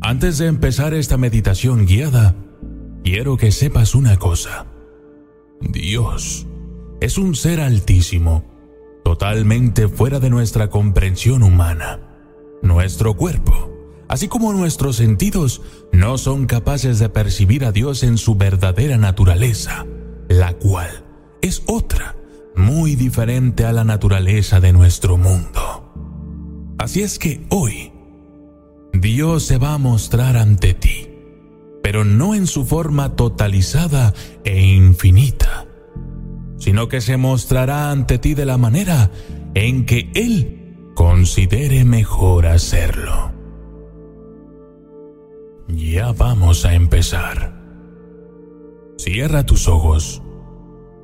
Antes de empezar esta meditación guiada, quiero que sepas una cosa. Dios es un ser altísimo, totalmente fuera de nuestra comprensión humana. Nuestro cuerpo, así como nuestros sentidos, no son capaces de percibir a Dios en su verdadera naturaleza, la cual es otra, muy diferente a la naturaleza de nuestro mundo. Así es que hoy, Dios se va a mostrar ante ti, pero no en su forma totalizada e infinita, sino que se mostrará ante ti de la manera en que Él considere mejor hacerlo. Ya vamos a empezar. Cierra tus ojos.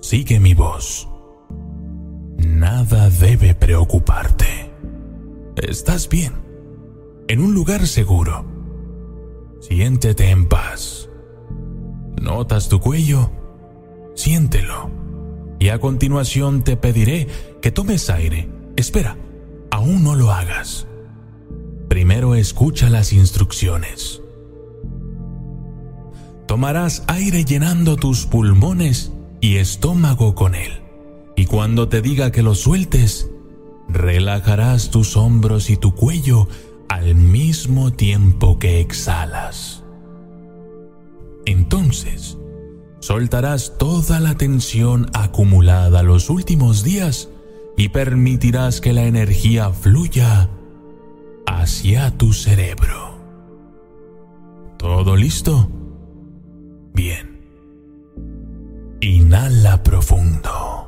Sigue mi voz. Nada debe preocuparte. Estás bien en un lugar seguro. Siéntete en paz. ¿Notas tu cuello? Siéntelo. Y a continuación te pediré que tomes aire. Espera, aún no lo hagas. Primero escucha las instrucciones. Tomarás aire llenando tus pulmones y estómago con él. Y cuando te diga que lo sueltes, relajarás tus hombros y tu cuello al mismo tiempo que exhalas. Entonces, soltarás toda la tensión acumulada los últimos días y permitirás que la energía fluya hacia tu cerebro. ¿Todo listo? Bien. Inhala profundo.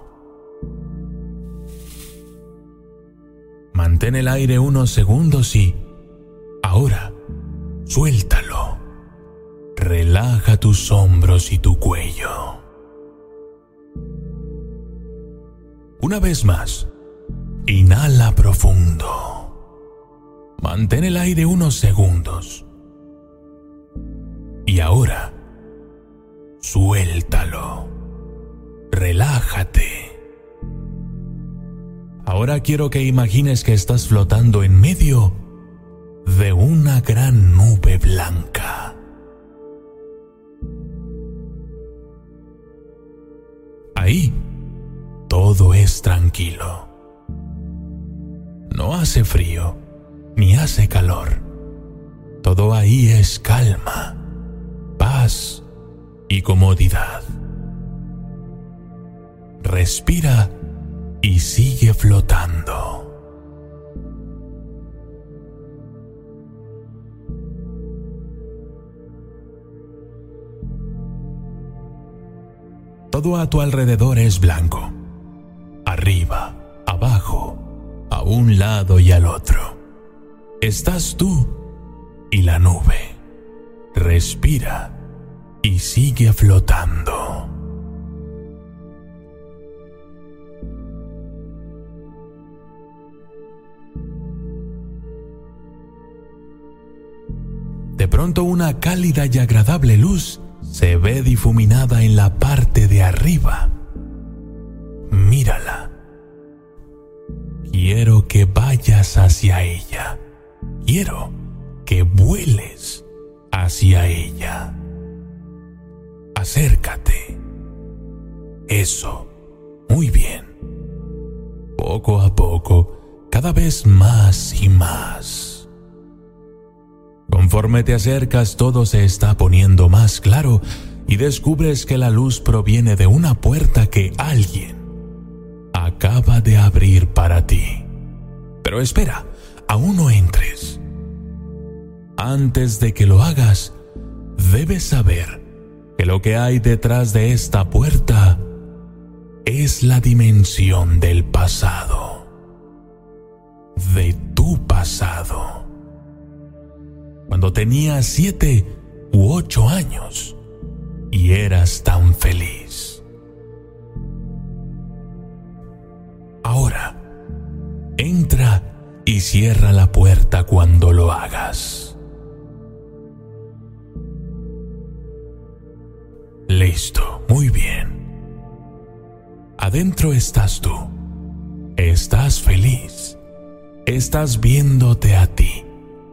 Mantén el aire unos segundos y Ahora, suéltalo. Relaja tus hombros y tu cuello. Una vez más, inhala profundo. Mantén el aire unos segundos. Y ahora, suéltalo. Relájate. Ahora quiero que imagines que estás flotando en medio de una gran nube blanca. Ahí todo es tranquilo. No hace frío, ni hace calor. Todo ahí es calma, paz y comodidad. Respira y sigue flotando. Todo a tu alrededor es blanco. Arriba, abajo, a un lado y al otro. Estás tú y la nube. Respira y sigue flotando. De pronto una cálida y agradable luz se ve difuminada en la parte de arriba. Mírala. Quiero que vayas hacia ella. Quiero que vueles hacia ella. Acércate. Eso. Muy bien. Poco a poco, cada vez más y más. Conforme te acercas, todo se está poniendo más claro y descubres que la luz proviene de una puerta que alguien acaba de abrir para ti. Pero espera, aún no entres. Antes de que lo hagas, debes saber que lo que hay detrás de esta puerta es la dimensión del pasado, de tu pasado. Cuando tenías siete u ocho años y eras tan feliz. Ahora, entra y cierra la puerta cuando lo hagas. Listo, muy bien. Adentro estás tú. Estás feliz. Estás viéndote a ti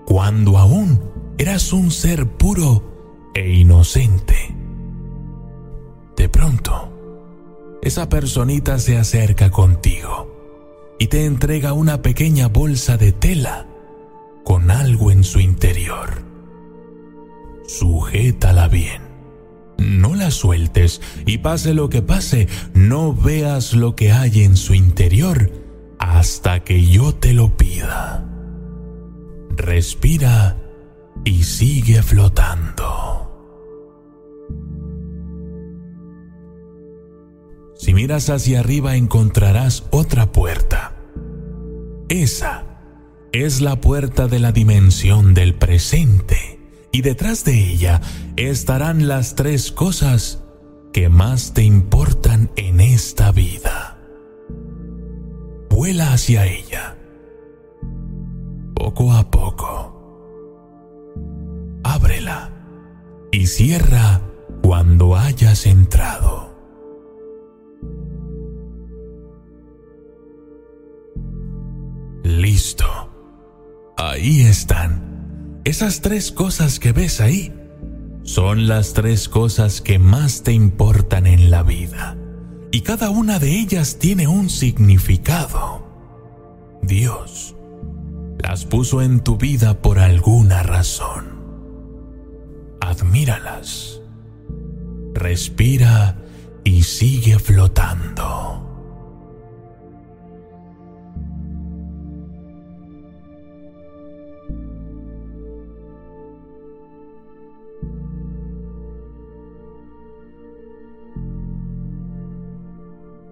cuando aún eras un ser puro e inocente. De pronto, esa personita se acerca contigo y te entrega una pequeña bolsa de tela con algo en su interior. Sujétala bien no la sueltes y pase lo que pase, no veas lo que hay en su interior hasta que yo te lo pida. Respira y sigue flotando. Si miras hacia arriba encontrarás otra puerta. Esa es la puerta de la dimensión del presente y detrás de ella estarán las tres cosas que más te importan en esta vida. Vuela hacia ella, poco a poco. Ábrela y cierra cuando hayas entrado. Listo. Ahí están esas tres cosas que ves ahí son las tres cosas que más te importan en la vida. Y cada una de ellas tiene un significado. Dios las puso en tu vida por alguna razón. Admíralas. Respira y sigue flotando.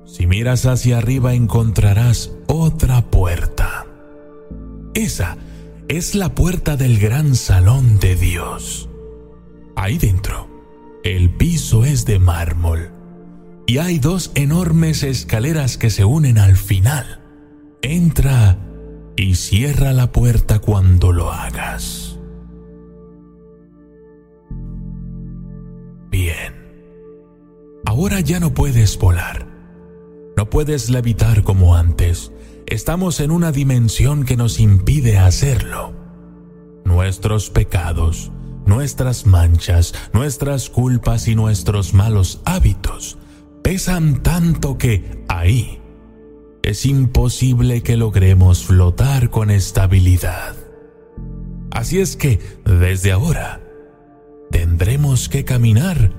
Si miras hacia arriba encontrarás otra puerta. Esa es la puerta del gran salón de Dios. Ahí dentro, el piso es de mármol y hay dos enormes escaleras que se unen al final. Entra y cierra la puerta cuando lo hagas. Bien. Ahora ya no puedes volar no puedes levitar como antes. Estamos en una dimensión que nos impide hacerlo. Nuestros pecados, nuestras manchas, nuestras culpas y nuestros malos hábitos pesan tanto que ahí es imposible que logremos flotar con estabilidad. Así es que, desde ahora, tendremos que caminar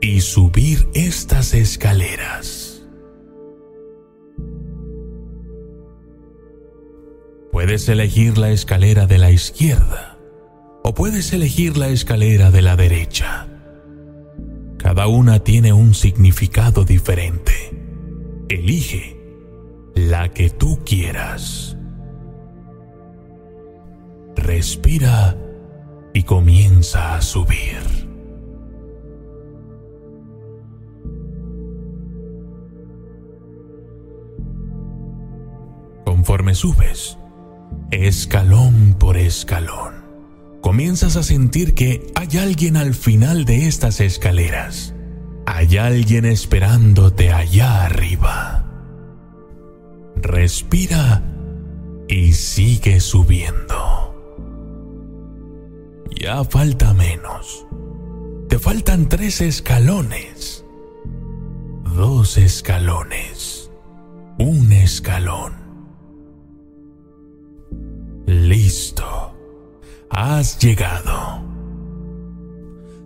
y subir estas escaleras. Puedes elegir la escalera de la izquierda o puedes elegir la escalera de la derecha. Cada una tiene un significado diferente. Elige la que tú quieras. Respira y comienza a subir. Conforme subes, escalón por escalón. comienzas a sentir que hay alguien al final de estas escaleras. Hay alguien esperándote allá arriba. Respira y sigue subiendo. Ya falta menos. Te faltan tres escalones. Dos escalones. Un escalón. Listo. Has llegado.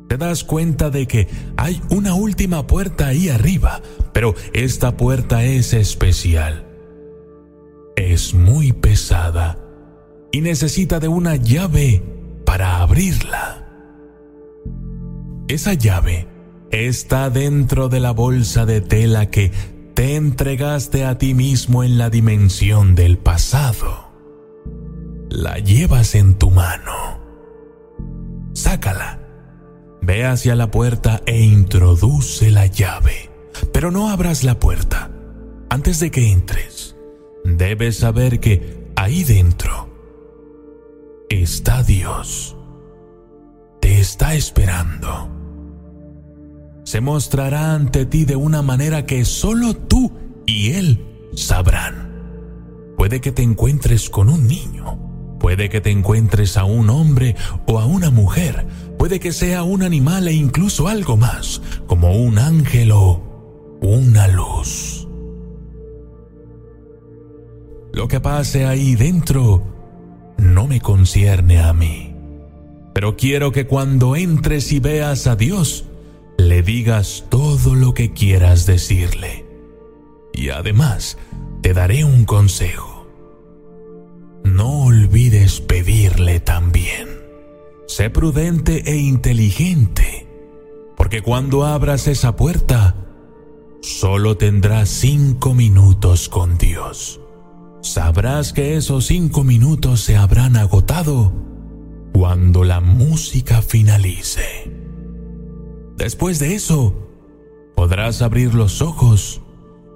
Te das cuenta de que hay una última puerta ahí arriba, pero esta puerta es especial. Es muy pesada y necesita de una llave para abrirla. Esa llave está dentro de la bolsa de tela que te entregaste a ti mismo en la dimensión del pasado. La llevas en tu mano. Sácala. Ve hacia la puerta e introduce la llave. Pero no abras la puerta. Antes de que entres, debes saber que ahí dentro está Dios. Te está esperando se mostrará ante ti de una manera que solo tú y Él sabrán. Puede que te encuentres con un niño, puede que te encuentres a un hombre o a una mujer, puede que sea un animal e incluso algo más, como un ángel o una luz. Lo que pase ahí dentro no me concierne a mí, pero quiero que cuando entres y veas a Dios, le digas todo lo que quieras decirle. Y además, te daré un consejo. No olvides pedirle también. Sé prudente e inteligente, porque cuando abras esa puerta, solo tendrás cinco minutos con Dios. Sabrás que esos cinco minutos se habrán agotado cuando la música finalice. Después de eso, podrás abrir los ojos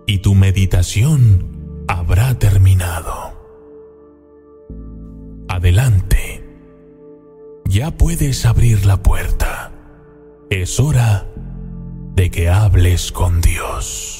y tu meditación habrá terminado. Adelante. Ya puedes abrir la puerta. Es hora de que hables con Dios.